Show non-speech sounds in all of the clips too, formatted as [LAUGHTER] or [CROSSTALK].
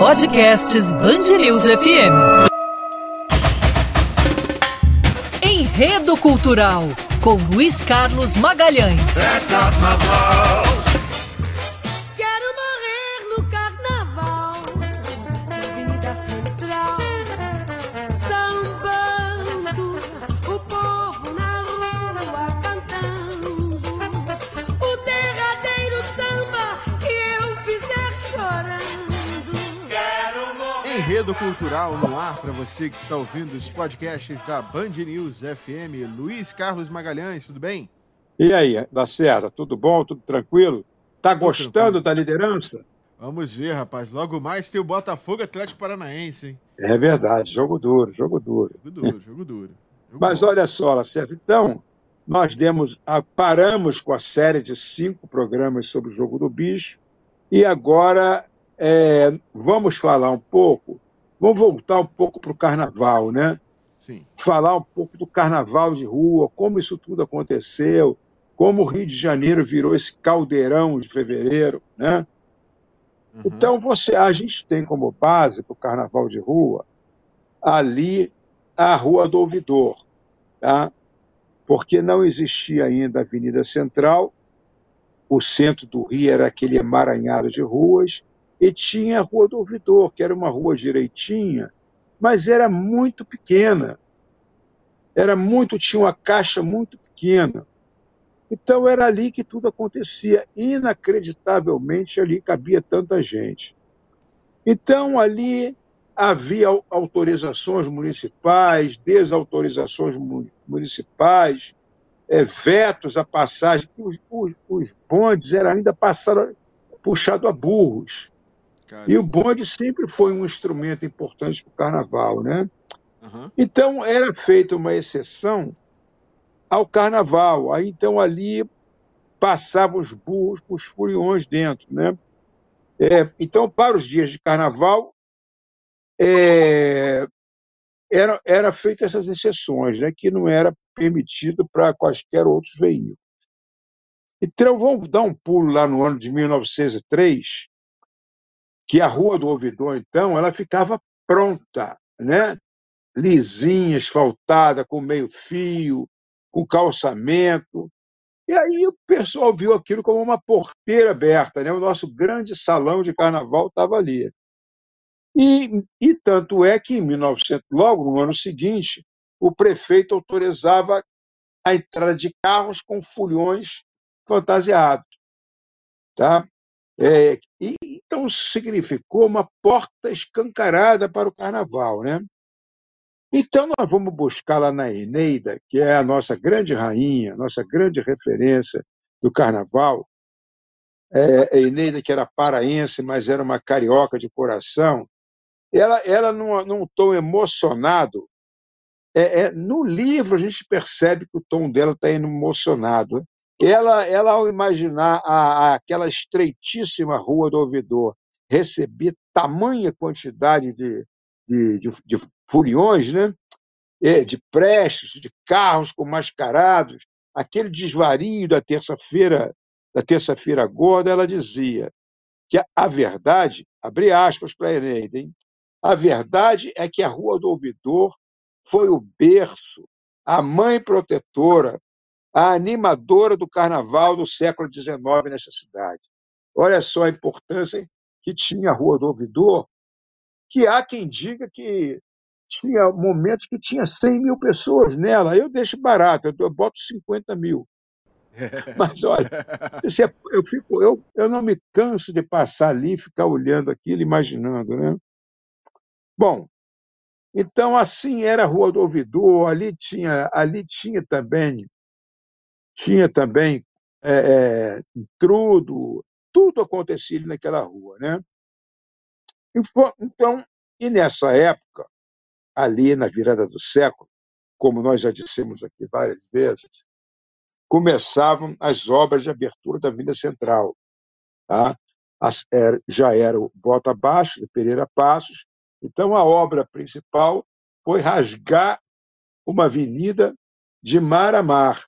Podcasts Bangerils FM. Enredo Cultural com Luiz Carlos Magalhães. Enredo Cultural no ar para você que está ouvindo os podcasts da Band News FM. Luiz Carlos Magalhães, tudo bem? E aí, Lacerda, tudo bom? Tudo tranquilo? Tá Tudo gostando tranquilo. da liderança? Vamos ver, rapaz. Logo mais tem o Botafogo Atlético Paranaense, hein? É verdade, jogo duro, jogo duro. Jogo duro, jogo duro. Jogo Mas bom. olha só, Lacerda, então, nós demos, a- paramos com a série de cinco programas sobre o jogo do bicho e agora é, vamos falar um pouco, vamos voltar um pouco para o carnaval, né? Sim. falar um pouco do carnaval de rua, como isso tudo aconteceu, como o Rio de Janeiro virou esse caldeirão de fevereiro, né? Uhum. Então você, a gente tem como base para o carnaval de rua ali a Rua do Ouvidor, tá? Porque não existia ainda a Avenida Central, o centro do Rio era aquele emaranhado de ruas e tinha a Rua do Ouvidor, que era uma rua direitinha, mas era muito pequena. Era muito, tinha uma caixa muito pequena. Então era ali que tudo acontecia. Inacreditavelmente ali cabia tanta gente. Então ali havia au- autorizações municipais, desautorizações mu- municipais, eh, vetos à passagem. Os, os, os bondes eram ainda passaram puxado a burros. E o bonde sempre foi um instrumento importante para o carnaval, né? Aham. Então era feita uma exceção ao carnaval. Aí então ali passavam os burros com os furiões dentro, né? É, então para os dias de carnaval é, era era feita essas exceções, né? Que não era permitido para quaisquer outros veículos. Então vamos dar um pulo lá no ano de 1903, que a Rua do Ouvidor então ela ficava pronta, né? lisinha, asfaltada, com meio fio, com calçamento. E aí o pessoal viu aquilo como uma porteira aberta, né? O nosso grande salão de carnaval estava ali. E, e tanto é que em 1900, logo no ano seguinte, o prefeito autorizava a entrada de carros com foliões fantasiados, tá? É, e, então significou uma porta escancarada para o carnaval, né? Então, nós vamos buscar lá na Eneida, que é a nossa grande rainha, nossa grande referência do carnaval. É, a Eneida, que era paraense, mas era uma carioca de coração, ela, ela num, num tom emocionado. É, é, no livro, a gente percebe que o tom dela está emocionado. né? Ela, ela, ao imaginar a, a- aquela estreitíssima rua do ouvidor receber tamanha quantidade de, de, de, de furiões, né? eh, de prestes, de carros com mascarados, aquele desvario da terça-feira, da terça-feira gorda, ela dizia que a, a verdade, abre aspas para a Eneida, a verdade é que a Rua do Ouvidor foi o berço, a mãe protetora, a animadora do carnaval do século XIX nessa cidade. Olha só a importância que tinha a Rua do Ouvidor, que há quem diga que tinha momentos que tinha 100 mil pessoas nela. Eu deixo barato, eu, boto 50 mil. [LAUGHS] Mas olha, é- eu, fico, eu, eu não me canso de passar ali e ficar olhando aquilo, imaginando. Né? Bom, então assim era a Rua do Ouvidor, ali tinha, ali tinha também, tinha também é, é, intrudo, tudo acontecia naquela rua. Né? E Então, e nessa época, ali na virada do século, como nós já dissemos aqui várias vezes, começavam as obras de abertura da Avenida Central. Tá? As- era- já era o Bota Abaixo, de Pereira Passos. Então, a obra principal foi rasgar uma avenida de mar a mar,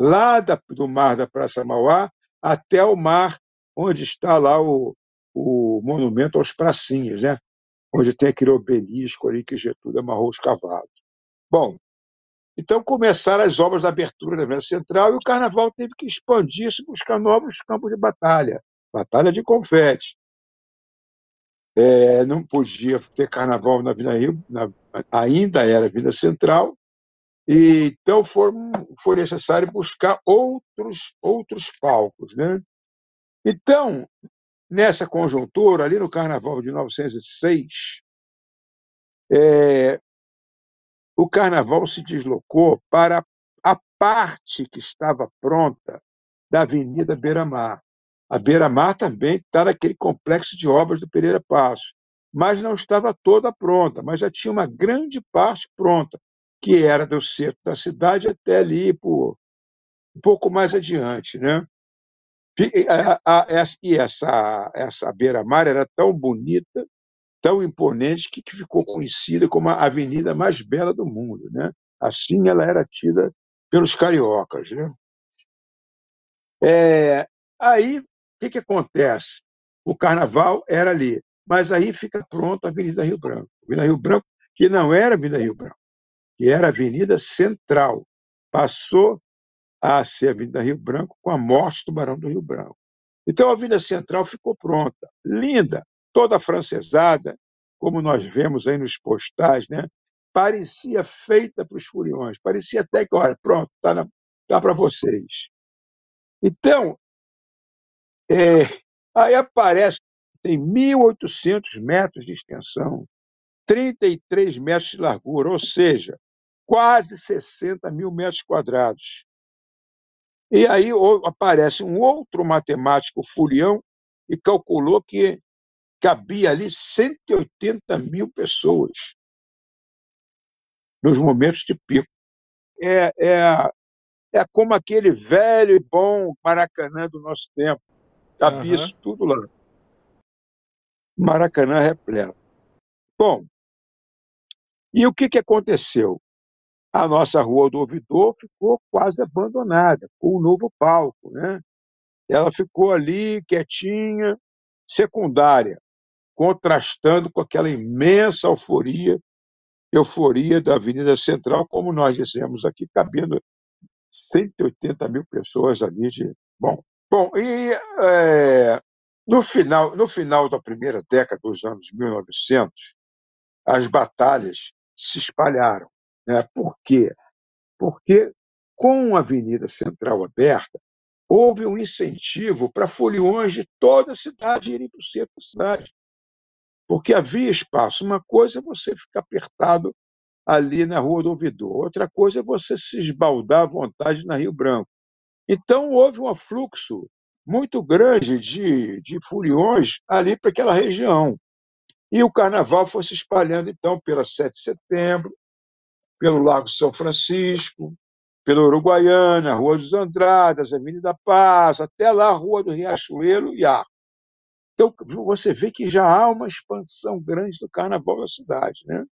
lá da- do mar da Praça Mauá até o mar onde está lá o, o, monumento aos pracinhas, né? onde tem aquele obelisco ali que Getúlio amarrou os cavalos. Bom, então começaram as obras de abertura da Avenida Central e o Carnaval teve que expandir-se, buscar novos campos de batalha, batalha de confete. É, não podia ter Carnaval na Avenida Rio, na, ainda era Avenida Central, e então foi, foi necessário buscar outros outros palcos, né? Então, nessa conjuntura, ali no Carnaval de 1906, é, o Carnaval se deslocou para a parte que estava pronta da Avenida Beira-Mar. A Beira-Mar também está naquele complexo de obras do Pereira Passos, mas não estava toda pronta, mas já tinha uma grande parte pronta, que era do centro da cidade até ali por um pouco mais adiante, né? E essa, essa beira-mar era tão bonita, tão imponente, que ficou conhecida como a avenida mais bela do mundo. Né? Assim ela era tida pelos cariocas. Né? É, aí, o que, que acontece? O carnaval era ali, mas aí fica pronta a Avenida Rio Branco. Avenida Rio Branco, que não era Avenida Rio Branco, que era a Avenida Central. Passou a ser a Avenida Rio Branco com a morte do Barão do Rio Branco. Então a Avenida Central ficou pronta, linda, toda afrancesada, como nós vemos aí nos postais, né? parecia feita para os furiões, parecia até que, olha, pronto, está tá para vocês. Então, é, aí aparece, tem 1.800 metros de extensão, 33 metros de largura, ou seja, quase 60 mil metros quadrados. E aí aparece um outro matemático furião e calculou que cabia ali 180 mil pessoas nos momentos de pico. É, é, é como aquele velho e bom Maracanã do nosso tempo. Cabia uhum. isso tudo lá. Maracanã repleto. Bom, e o que, que aconteceu? A nossa Rua do Ouvidor ficou quase abandonada, com o novo palco. Né? Ela ficou ali quietinha, secundária, contrastando com aquela imensa euforia, euforia da Avenida Central, como nós dissemos aqui, cabendo 180 mil pessoas ali. De... Bom, bom e é, no, final, no final da primeira década dos anos 1900, as batalhas se espalharam. Né? Por quê? Porque, com a Avenida Central aberta, houve um incentivo para foliões de toda a cidade irem para o centro da cidade. Porque havia espaço. Uma coisa é você ficar apertado ali na Rua do Ouvidor, outra coisa é você se esbaldar à vontade na Rio Branco. Então, houve um afluxo muito grande de, de foliões ali para aquela região. E o carnaval foi se espalhando, então, pela 7 de setembro, pelo Lago São Francisco, pela Uruguaiana, Rua dos Andradas, Avenida Paz, até lá a Rua do Riachuelo e Arco. Então, você vê que já há uma expansão grande do carnaval da cidade. Né?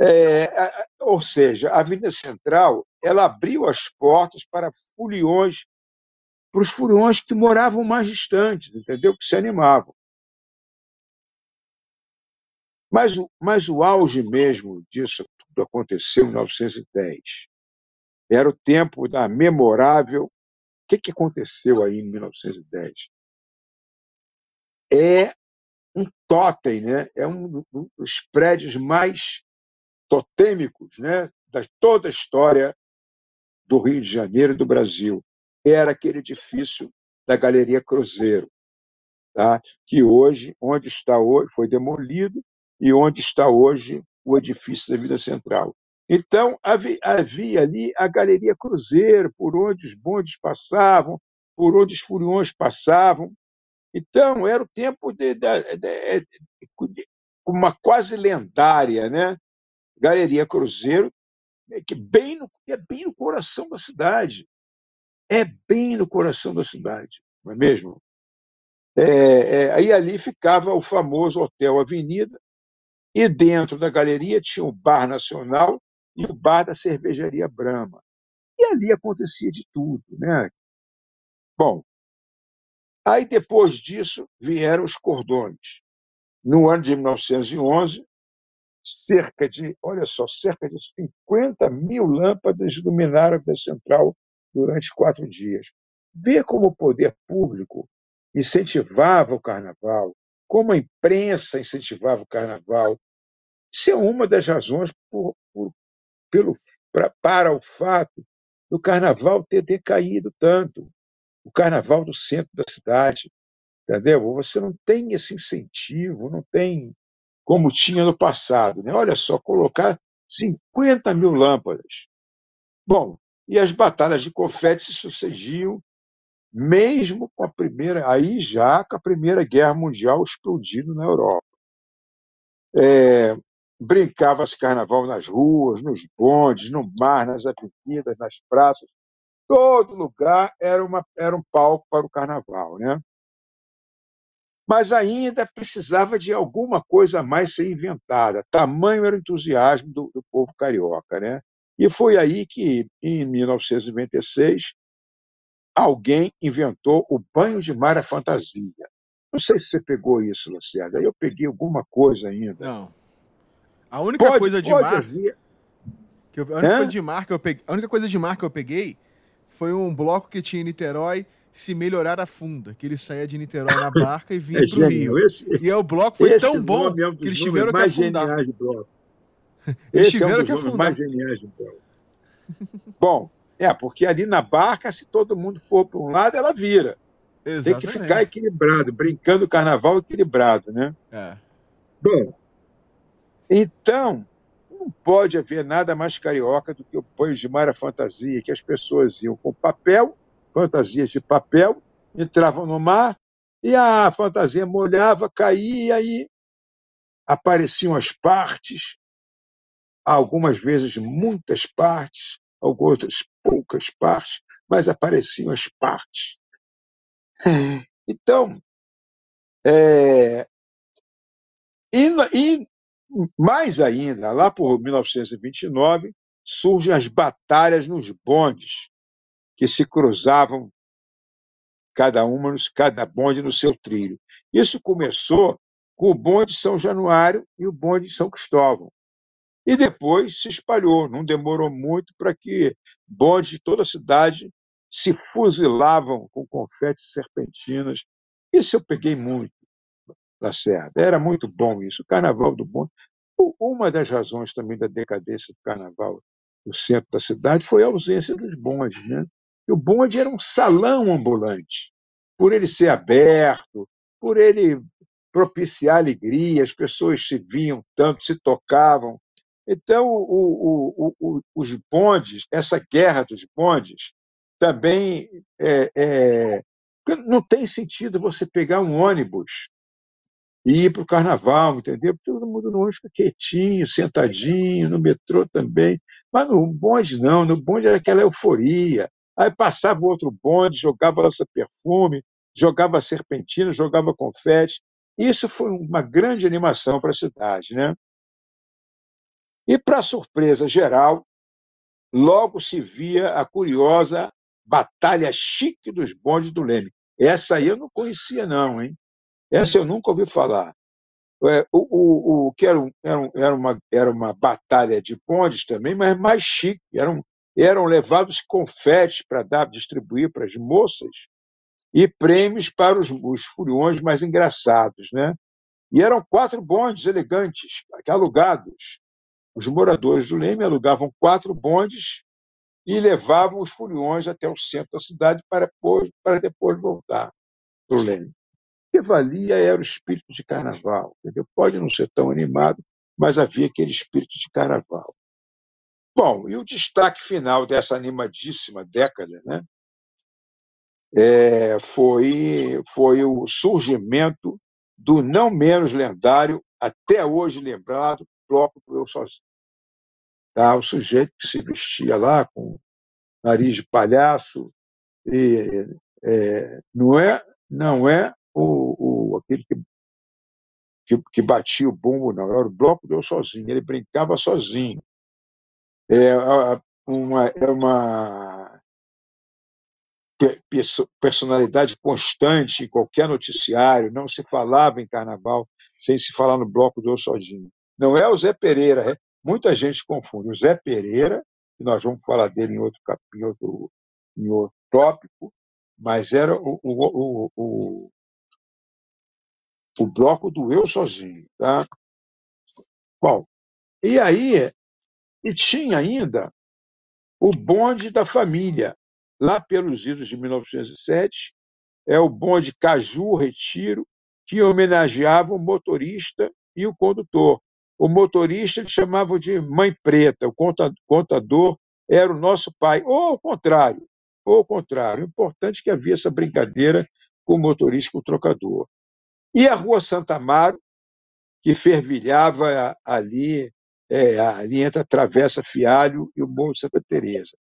É, ou seja, a Avenida Central ela abriu as portas para foliões, para os foliões que moravam mais distantes, entendeu? que se animavam. Mas, mas o auge mesmo disso aconteceu em 1910. Era o tempo da memorável. O que, que aconteceu aí em 1910? É um totem, né? é um dos prédios mais totêmicos né? da toda a história do Rio de Janeiro e do Brasil. Era aquele edifício da Galeria Cruzeiro, tá? que hoje, onde está hoje, foi demolido e onde está hoje o edifício da Vila Central. Então, havia, ali a Galeria Cruzeiro, por onde os bondes passavam, por onde os furiões passavam. Então, era o tempo de, de, de, de uma quase lendária né? Galeria Cruzeiro, que bem no, é bem no coração da cidade. É bem no coração da cidade, não é mesmo? É, é, aí ali ficava o famoso Hotel Avenida, e dentro da galeria tinha o Bar Nacional e o Bar da Cervejaria Brahma. E ali acontecia de tudo. Né? Bom, Aí, depois disso, vieram os cordões. No ano de 1911, cerca de, olha só, cerca de 50 mil lâmpadas iluminaram a Via Central durante quatro dias. Vê como o poder público incentivava o carnaval, como a imprensa incentivava o carnaval. Isso é uma das razões por, por, pelo, pra, para o fato do carnaval ter decaído tanto. O carnaval do centro da cidade, entendeu? Você não tem esse incentivo, não tem como tinha no passado. Né? Olha só, colocar 50 mil lâmpadas. Bom, e as batalhas de confete se sucediam mesmo com a primeira, aí já com a Primeira Guerra Mundial explodindo na Europa. É, Brincava-se carnaval nas ruas, nos bondes, no mar, nas avenidas, nas praças. Todo lugar era, uma, era um palco para o carnaval. Né? Mas ainda precisava de alguma coisa a mais ser inventada. Tamanho era o entusiasmo do, do povo carioca. Né? E foi aí que, em 1996, alguém inventou o banho de mar à fantasia. Não sei se você pegou isso, Lacerda. Eu peguei alguma coisa ainda. Não. A única Pode- coisa de mar. Que eu- a, única coisa de mar que eu peguei, a única coisa de mar que eu peguei foi um bloco que tinha em Niterói se melhorar a funda, que ele saía de Niterói na [LAUGHS] barca e vinha É pro genial. Rio. Esse, E aí o bloco foi tão bom é um que eles tiveram que afundar. [LAUGHS] Eles Esse é um tiveram dos que afundar. [LAUGHS] Bom, é, porque ali na barca, se todo mundo for para um lado, ela vira. Tem Exatamente. que ficar equilibrado, brincando o carnaval equilibrado, né? É. Bom, então, não pode haver nada mais carioca do que o banho de mar à fantasia, que as pessoas iam com papel, fantasias de papel, entravam no mar e a fantasia molhava, caía e aí apareciam as partes, algumas vezes muitas partes, algumas poucas partes, mas apareciam as partes. [LAUGHS] Então, é, e, e mais ainda, lá por 1929, surgem as batalhas nos bondes, que se cruzavam cada uma, cada bonde no seu trilho. Isso começou com o bonde de São Januário e o bonde de São Cristóvão. E depois se espalhou, não demorou muito para que bondes de toda a cidade se fuzilavam com confetes e serpentinas. Isso eu peguei muito da Serra. Era muito bom isso. O Carnaval do Bonde. Uma das razões também da decadência do Carnaval no centro da cidade foi a ausência dos bondes. Né? E o bonde era um salão ambulante. Por ele ser aberto, por ele propiciar alegria, as pessoas se viam tanto, se tocavam. Então, o- o- o- os bondes, essa guerra dos bondes, também é, é, não tem sentido você pegar um ônibus e ir para o carnaval, entendeu? Todo mundo no ônibus fica quietinho, sentadinho, no metrô também. Mas no bonde não, no bonde era aquela euforia. Aí passava o outro bonde, jogava lança-perfume, jogava serpentina, jogava confete. Isso foi uma grande animação para a cidade. Né? E, para surpresa geral, logo se via a curiosa Batalha Chique dos Bondes do Leme. Essa aí eu não conhecia, não, hein? Essa eu nunca ouvi falar. É, o, o, o que era, um- era, era, uma, era uma batalha de bondes também, mas mais chique. Eram, eram levados confetes para dar distribuir para as moças e prêmios para os, os furiões mais engraçados. Né? E eram quatro bondes elegantes, alugados. Os moradores do Leme alugavam quatro bondes e levavam os furiões até o centro da cidade para depois, para depois voltar para o Leme. Que valia era o espírito de carnaval. Entendeu? Pode não ser tão animado, mas havia aquele espírito de carnaval. Bom, e o destaque final dessa animadíssima década né, é, foi, foi o surgimento do não menos lendário, até hoje lembrado, Bloco do Eu Sozinho. Tá? O sujeito que se vestia lá com nariz de palhaço, e, é, não é, não é o, o, aquele que, que, que batia o bumbo, não, era o bloco do eu sozinho, ele brincava sozinho. É uma, é uma, pe- perso- personalidade constante em qualquer noticiário, não se falava em carnaval sem se falar no bloco do Sozinho. Não é o Zé Pereira, é- muita gente confunde. O Zé Pereira, e nós vamos falar dele em outro, cap- em outro, em outro tópico, mas era o, o, o, o, o bloco do Eu Sozinho. Tá? Bom, e aí, e tinha ainda o bonde da família, lá pelos idos de 1907, é o bonde Caju Retiro, que homenageava o motorista e o condutor. O motorista eles chamavam de mãe preta, o conta- contador era o nosso pai, ou ao contrário, ou ao contrário. O importante é que havia essa brincadeira com o motorista e com o trocador. E a Rua Santa Amaro, que fervilhava ali, é, ali entre a Travessa Fialho e o Morro Santa Teresa.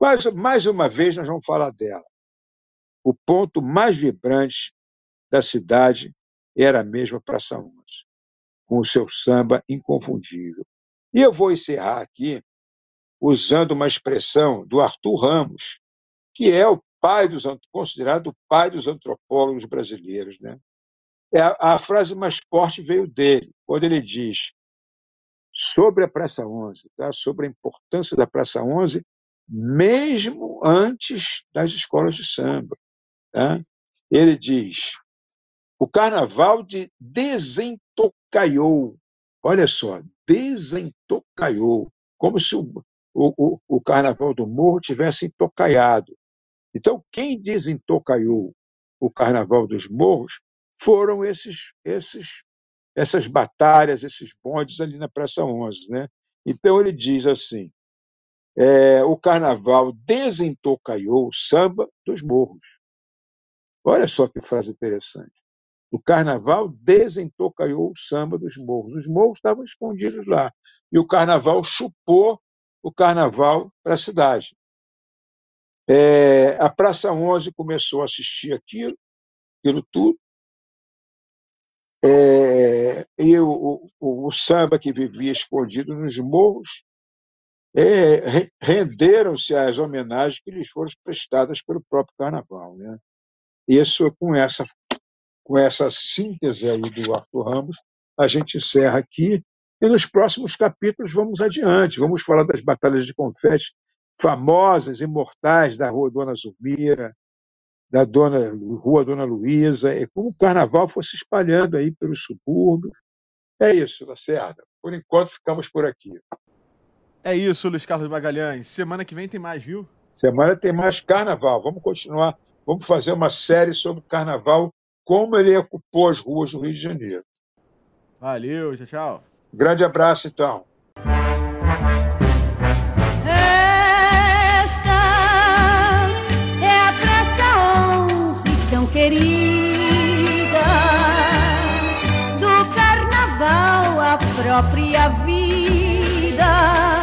Mas, mais uma vez, nós vamos falar dela. O ponto mais vibrante da cidade era a mesma Praça 11, com o seu samba inconfundível. E eu vou encerrar aqui usando uma expressão do Arthur Ramos, que é o pai dos considerado o pai dos antropólogos brasileiros, né? É a, a frase mais forte veio dele, quando ele diz sobre a Praça 11, tá? sobre a importância da Praça 11, mesmo antes das escolas de samba. Tá? Ele diz: o carnaval de desentocaiou, olha só, desentocaiou, como se o, o, o, carnaval do morro tivesse entocaiado. Então, quem desentocaiou o carnaval dos morros foram esses, esses, essas batalhas, esses bondes ali na Praça 11. Né? Então, ele diz assim: é, o carnaval desentocaiou o samba dos morros. Olha só que frase interessante. O carnaval desentocaiou o samba dos morros. Os morros estavam escondidos lá. E o carnaval chupou o carnaval para a cidade. É, a Praça 11 começou a assistir aquilo, aquilo tudo. É, e o, o, o samba que vivia escondido nos morros é, re- renderam-se às homenagens que lhes foram prestadas pelo próprio carnaval. Né? Isso, com essa, com essa síntese aí do Arthur Ramos, a gente encerra aqui. E nos próximos capítulos vamos adiante. Vamos falar das batalhas de confete famosas, imortais da Rua Dona Zulmira, da Dona, Rua Dona Luísa, e como o carnaval foi se espalhando aí pelos subúrbios. É isso, Lacerda. Por enquanto, ficamos por aqui. É isso, Luiz Carlos Magalhães. Semana que vem tem mais, viu? Semana tem mais carnaval. Vamos continuar. Vamos fazer uma série sobre o carnaval, como ele ocupou as ruas do Rio de Janeiro. Valeu, tchau, tchau. Grande abraço, então. Querida do carnaval, a própria vida.